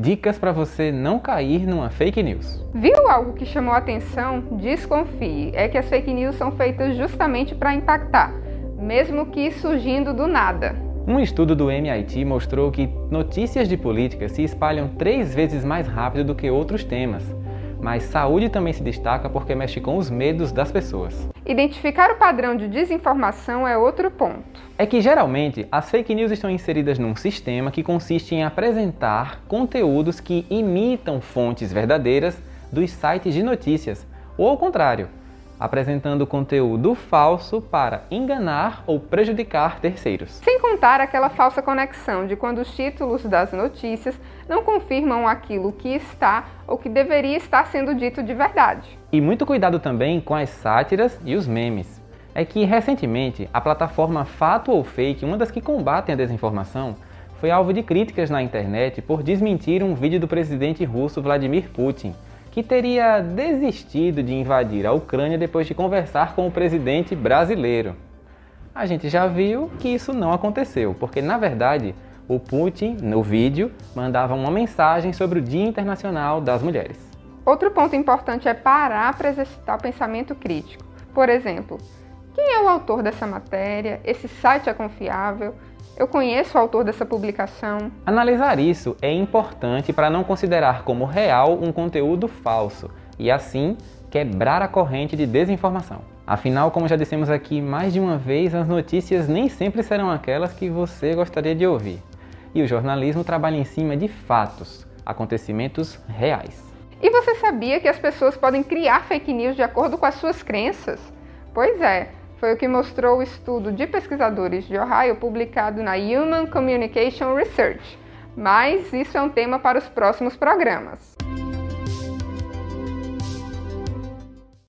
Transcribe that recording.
Dicas para você não cair numa fake news. Viu algo que chamou a atenção? Desconfie. É que as fake news são feitas justamente para impactar, mesmo que surgindo do nada. Um estudo do MIT mostrou que notícias de política se espalham três vezes mais rápido do que outros temas. Mas saúde também se destaca porque mexe com os medos das pessoas. Identificar o padrão de desinformação é outro ponto. É que geralmente as fake news estão inseridas num sistema que consiste em apresentar conteúdos que imitam fontes verdadeiras dos sites de notícias, ou ao contrário, apresentando conteúdo falso para enganar ou prejudicar terceiros. Sem contar aquela falsa conexão de quando os títulos das notícias não confirmam aquilo que está ou que deveria estar sendo dito de verdade. E muito cuidado também com as sátiras e os memes. É que recentemente a plataforma Fato ou Fake, uma das que combatem a desinformação, foi alvo de críticas na internet por desmentir um vídeo do presidente russo Vladimir Putin que teria desistido de invadir a Ucrânia depois de conversar com o presidente brasileiro. A gente já viu que isso não aconteceu, porque na verdade o Putin, no vídeo, mandava uma mensagem sobre o Dia Internacional das Mulheres. Outro ponto importante é parar para exercitar o pensamento crítico. Por exemplo, quem é o autor dessa matéria? Esse site é confiável? Eu conheço o autor dessa publicação. Analisar isso é importante para não considerar como real um conteúdo falso e, assim, quebrar a corrente de desinformação. Afinal, como já dissemos aqui mais de uma vez, as notícias nem sempre serão aquelas que você gostaria de ouvir. E o jornalismo trabalha em cima de fatos, acontecimentos reais. E você sabia que as pessoas podem criar fake news de acordo com as suas crenças? Pois é, foi o que mostrou o estudo de pesquisadores de Ohio publicado na Human Communication Research. Mas isso é um tema para os próximos programas.